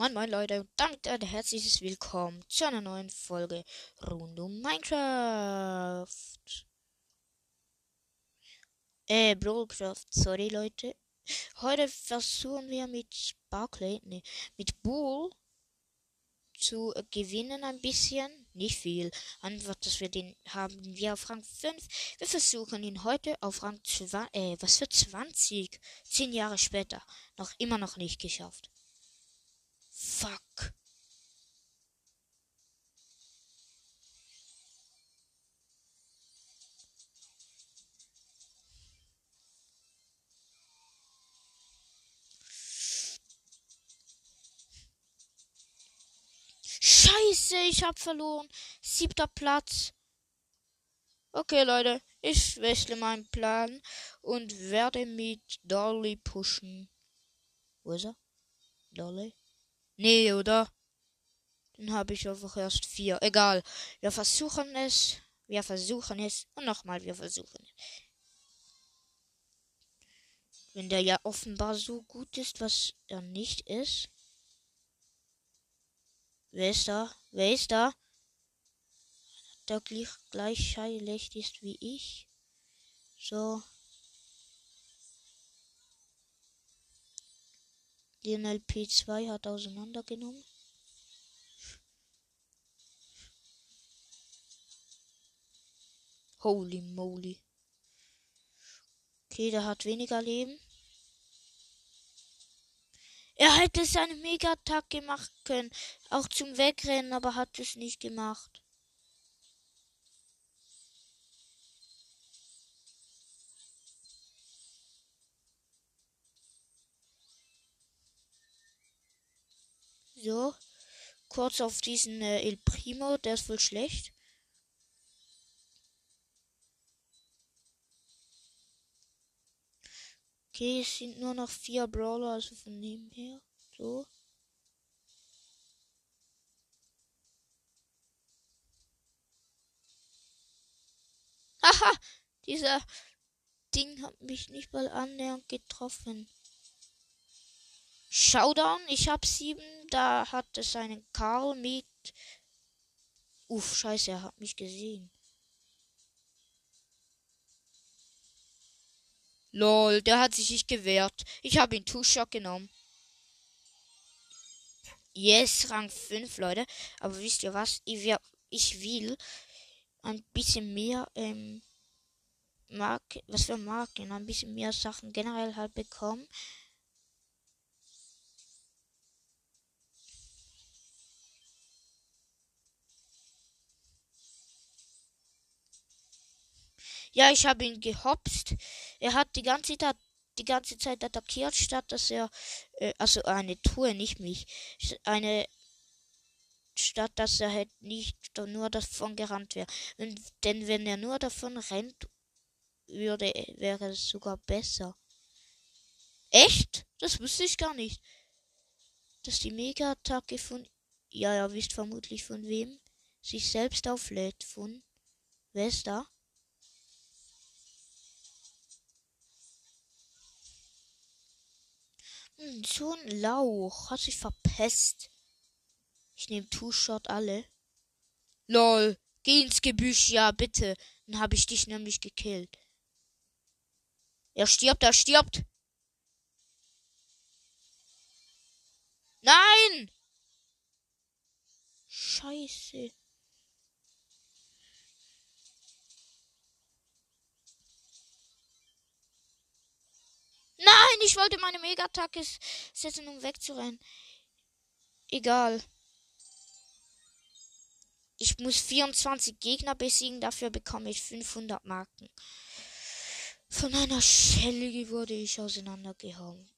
Moin Moin Leute und damit ein herzliches Willkommen zu einer neuen Folge rund um Minecraft. Äh, Brawlcraft, sorry Leute. Heute versuchen wir mit Sparkley, ne, mit Bull zu äh, gewinnen ein bisschen. Nicht viel. Einfach, dass wir den haben wir auf Rang 5. Wir versuchen ihn heute auf Rang 2, äh, was für 20? Zehn Jahre später. Noch immer noch nicht geschafft. Fuck. Scheiße, ich hab verloren. Siebter Platz. Okay, Leute, ich wechsle meinen Plan und werde mit Dolly pushen. Wo ist er? Dolly? Nee, oder? Dann habe ich einfach erst vier. Egal. Wir versuchen es. Wir versuchen es. Und nochmal, wir versuchen es. Wenn der ja offenbar so gut ist, was er nicht ist. Wer ist da? Wer ist da? Der gleich, gleich scheiße ist wie ich. So. Lionel P2 hat auseinandergenommen. Holy moly. Okay, der hat weniger Leben. Er hätte seine Mega-Attacke machen können. Auch zum Wegrennen, aber hat es nicht gemacht. So. Kurz auf diesen äh, El Primo, der ist wohl schlecht. Okay, es sind nur noch vier Brawler, also von dem her. So. Haha, dieser Ding hat mich nicht mal annähernd getroffen. Showdown, ich hab sieben, da hat es einen Karl mit. Uff, scheiße, er hat mich gesehen. Lol, der hat sich nicht gewehrt. Ich habe ihn Two-Shot genommen. Yes, Rang 5, Leute. Aber wisst ihr was? Ich, will, ich will ein bisschen mehr, ähm, Mark was für Marken, ein bisschen mehr Sachen generell halt bekommen. Ja, ich habe ihn gehopst. Er hat die ganze Zeit die ganze Zeit attackiert, statt dass er äh, also eine Tour, nicht mich, eine statt dass er halt nicht nur davon gerannt wäre. Denn wenn er nur davon rennt, würde wäre es sogar besser. Echt? Das wusste ich gar nicht. Dass die Mega-Attacke von ja, ihr wisst vermutlich von wem sich selbst auflädt von wer ist da? So ein Lauch. Hat sich verpesst. Ich nehme Two-Shot alle. Lol. Geh ins Gebüsch, ja, bitte. Dann habe ich dich nämlich gekillt. Er stirbt, er stirbt. Nein! Scheiße. Nein, ich wollte meine Mega-Attacke setzen, um wegzurennen. Egal. Ich muss 24 Gegner besiegen, dafür bekomme ich 500 Marken. Von einer Schelle wurde ich auseinandergehauen.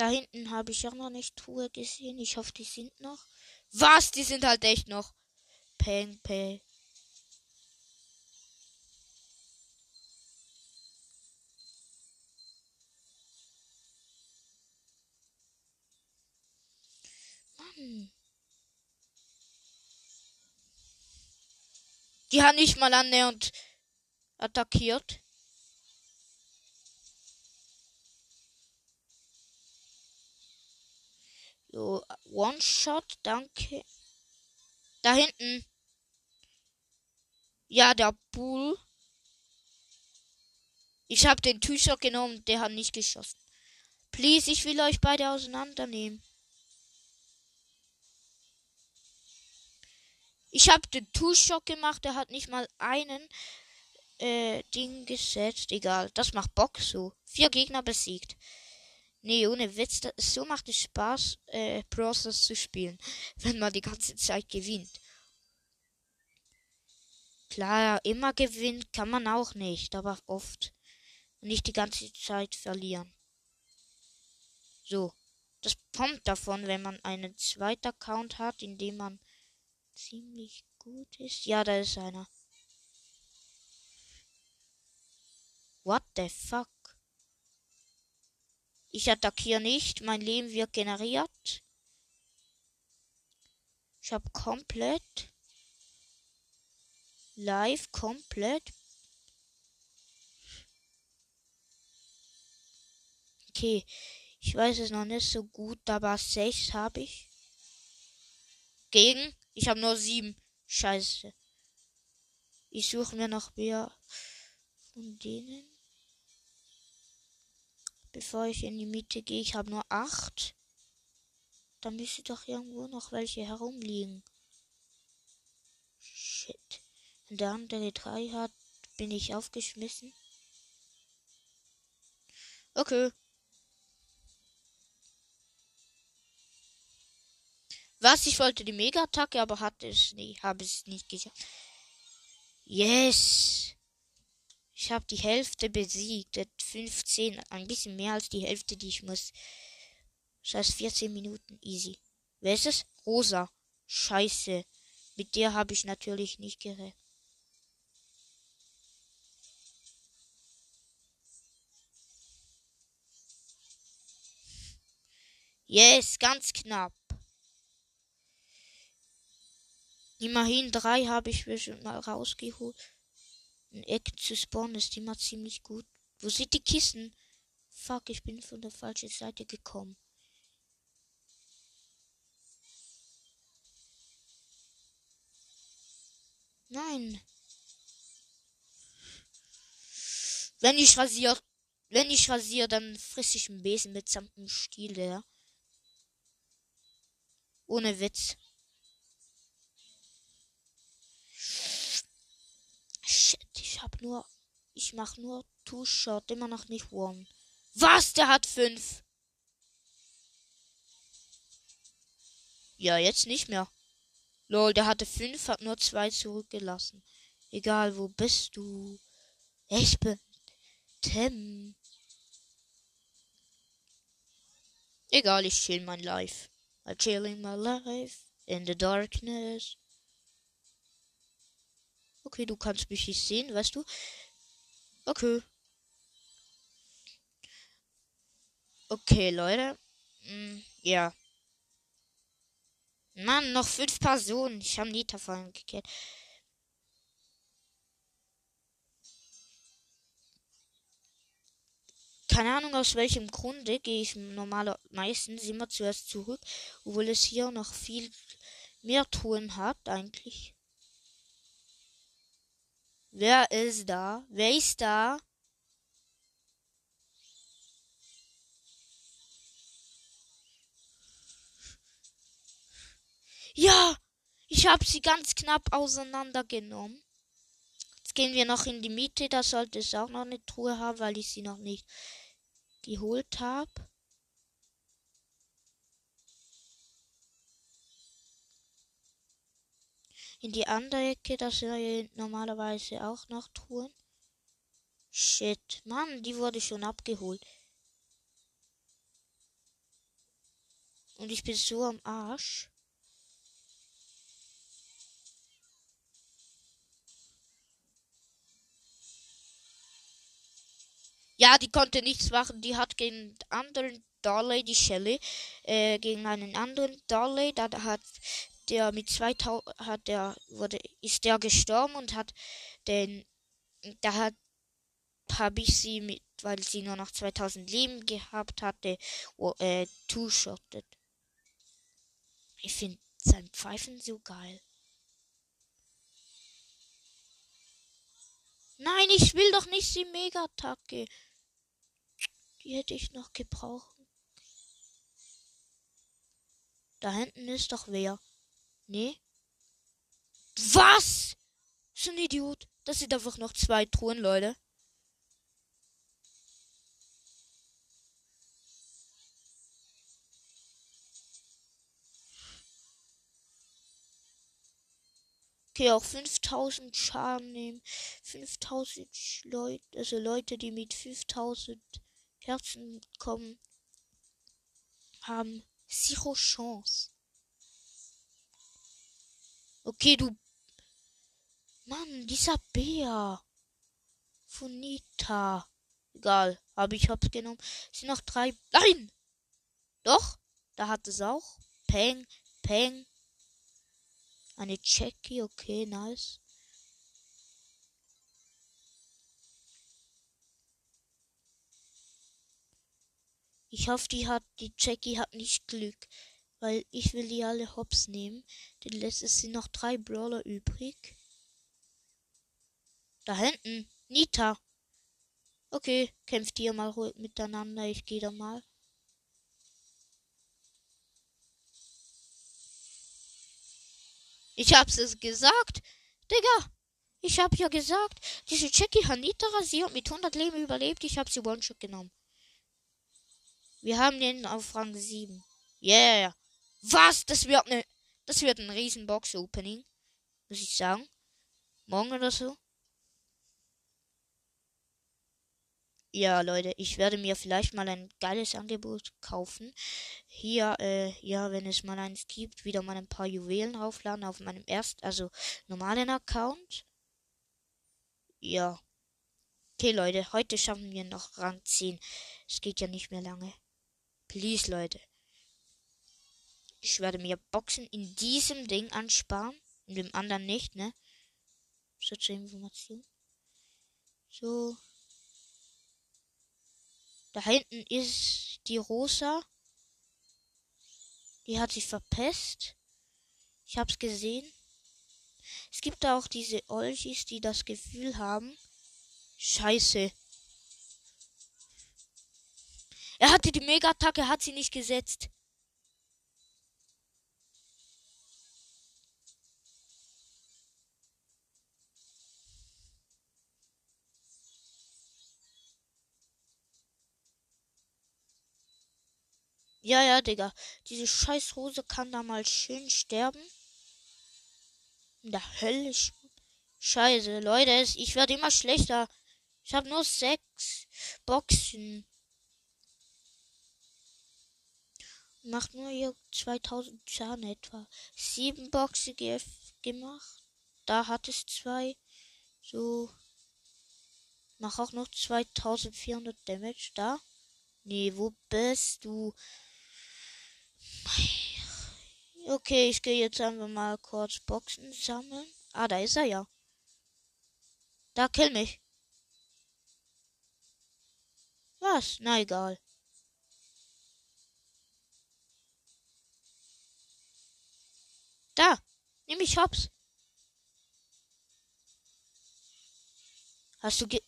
Da hinten habe ich auch noch nicht Truhe gesehen. Ich hoffe, die sind noch. Was? Die sind halt echt noch. Peng, peng. Die hat nicht mal annähernd attackiert. So, One-Shot, danke. Da hinten. Ja, der Bull. Ich habe den Tücher genommen, der hat nicht geschossen. Please, ich will euch beide auseinandernehmen. Ich habe den Two-Shot gemacht, der hat nicht mal einen äh, Ding gesetzt. Egal, das macht Bock so. Vier Gegner besiegt. Nee, ohne Witz, das, so macht es Spaß, äh, Browsers zu spielen, wenn man die ganze Zeit gewinnt. Klar, immer gewinnt kann man auch nicht, aber oft. nicht die ganze Zeit verlieren. So. Das kommt davon, wenn man einen zweiten Account hat, in dem man ziemlich gut ist. Ja, da ist einer. What the fuck? Ich attackiere nicht. Mein Leben wird generiert. Ich habe komplett live komplett. Okay, ich weiß es noch nicht so gut, aber sechs habe ich. Gegen? Ich habe nur sieben. Scheiße. Ich suche mir noch mehr von denen. Bevor ich in die Mitte gehe, ich habe nur acht. Da müsste doch irgendwo noch welche herumliegen. Shit. Wenn der andere drei hat, bin ich aufgeschmissen. Okay. Was? Ich wollte die Mega-Attacke, aber hatte es nicht. Habe es nicht geschafft. Yes. Habe die Hälfte besiegt. 15. Ein bisschen mehr als die Hälfte, die ich muss. Das heißt 14 Minuten. Easy. Wer ist es? Rosa. Scheiße. Mit der habe ich natürlich nicht gerechnet. Yes, ganz knapp. Immerhin drei habe ich mir schon mal rausgeholt. Ein Eck zu spawnen ist immer ziemlich gut. Wo sind die Kissen? Fuck, ich bin von der falschen Seite gekommen. Nein. Wenn ich rasiere, wenn ich rasiere, dann friss ich einen Besen mitsamt einem Stiel, ja. Ohne Witz. Nur. Ich mach nur Two-Shot, immer noch nicht One. Was? Der hat fünf. Ja, jetzt nicht mehr. Lol, der hatte fünf, hat nur zwei zurückgelassen. Egal, wo bist du? Ich bin Tim. Egal, ich chill mein Life. I'm chilling my life in the darkness. Okay, du kannst mich nicht sehen, weißt du? Okay. Okay, Leute. Mm, ja. Mann, noch fünf Personen. Ich habe Nita vorhin gekehrt. Keine Ahnung aus welchem Grunde gehe ich normaler meistens immer zuerst zurück, obwohl es hier noch viel mehr Touren hat eigentlich. Wer ist da? Wer ist da? Ja, ich habe sie ganz knapp auseinandergenommen. Jetzt gehen wir noch in die Miete. Da sollte es auch noch eine Truhe haben, weil ich sie noch nicht geholt habe. In die andere Ecke, das sind normalerweise auch noch Truhen. Shit, Mann, die wurde schon abgeholt. Und ich bin so am Arsch. Ja, die konnte nichts machen. Die hat gegen anderen Darley, die Shelly, äh, gegen einen anderen Darley, da hat der mit 2000 hat der wurde ist der gestorben und hat den da hat habe ich sie mit weil sie nur noch 2000 Leben gehabt hatte oh, äh, two-shottet. Ich finde sein Pfeifen so geil. Nein, ich will doch nicht die Mega-Attacke. Die hätte ich noch gebraucht. Da hinten ist doch wer. Nee. Was? So ein Idiot. Das sind einfach noch zwei Truhen, Leute. Okay, auch 5000 Schaden nehmen. 5000 Leute, also Leute, die mit 5000 Herzen kommen, haben zero Chance. Okay, du. Mann, dieser Bär. Von Nita. Egal, aber ich hab's genommen. Es sind noch drei. Nein! Doch, da hat es auch. Peng, Peng. Eine Jackie, okay, nice. Ich hoffe, die hat, die Jackie hat nicht Glück, weil ich will die alle hops nehmen. Denn es sind noch drei Brawler übrig. Da hinten, Nita. Okay, kämpft ihr mal miteinander, ich gehe da mal. Ich hab's es gesagt. Digga, ich hab ja gesagt, diese Jackie Hanita rasiert mit 100 Leben überlebt. Ich hab sie One-Shot genommen. Wir haben den auf Rang 7. Yeah. Was? Das wird ne, das wird ein riesen Box-Opening. Muss ich sagen. Morgen oder so. Ja, Leute, ich werde mir vielleicht mal ein geiles Angebot kaufen. Hier, äh, ja, wenn es mal eins gibt, wieder mal ein paar Juwelen aufladen auf meinem ersten, also normalen Account. Ja. Okay, Leute, heute schaffen wir noch Rang 10. Es geht ja nicht mehr lange. Please, Leute. Ich werde mir Boxen in diesem Ding ansparen. In dem anderen nicht, ne? So zur Information. So. Da hinten ist die Rosa. Die hat sich verpesst. Ich hab's gesehen. Es gibt da auch diese Olchis, die das Gefühl haben. Scheiße. Er hatte die Mega-Attacke, hat sie nicht gesetzt. Ja, ja, Digga. Diese scheiß Hose kann da mal schön sterben. In der Hölle. Scheiße, Leute, ich werde immer schlechter. Ich habe nur sechs Boxen. Macht nur hier 2000 Schaden etwa. Sieben Boxen gemacht. Da hat es zwei. So. Mach auch noch 2400 Damage da. Nee, wo bist du? Okay, ich gehe jetzt einfach mal kurz Boxen sammeln. Ah, da ist er ja. Da kill mich. Was? Na egal. Da. Nimm ich hops. Hast du ge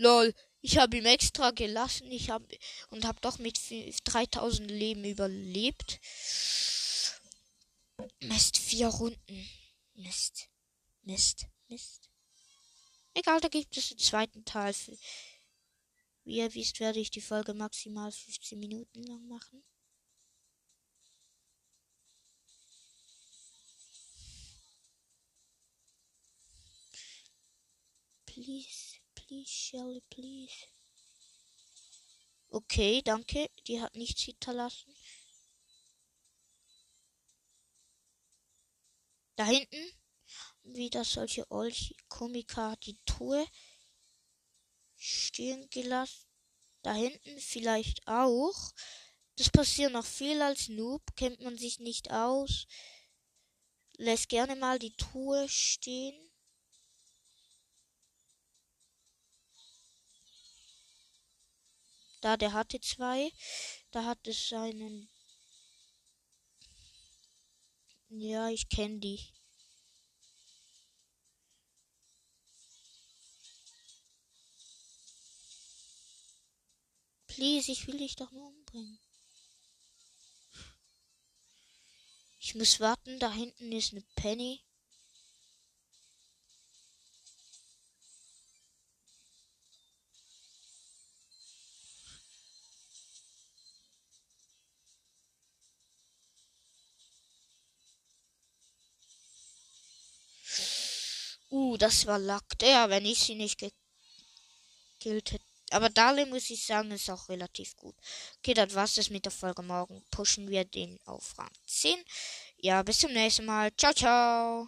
Lol, ich habe ihm extra gelassen. Ich habe und habe doch mit 3000 Leben überlebt. Mist, vier Runden. Mist. Mist. Mist. Egal, da gibt es einen zweiten Teil. Für, wie ihr wisst, werde ich die Folge maximal 15 Minuten lang machen. Please please, Shelly, please. Okay, danke. Die hat nichts hinterlassen. Da hinten wieder solche Olchi Komika die Truhe stehen gelassen. Da hinten vielleicht auch. Das passiert noch viel als Noob. Kennt man sich nicht aus. Lässt gerne mal die Truhe stehen. Da, der hatte zwei. Da hat es seinen. Ja, ich kenne die. Please, ich will dich doch nur umbringen. Ich muss warten, da hinten ist eine Penny. Das war Lack. Der, wenn ich sie nicht gekillt hätte. Aber Dale muss ich sagen, ist auch relativ gut. Okay, das war's das mit der Folge. Morgen pushen wir den auf Rang 10. Ja, bis zum nächsten Mal. Ciao, ciao.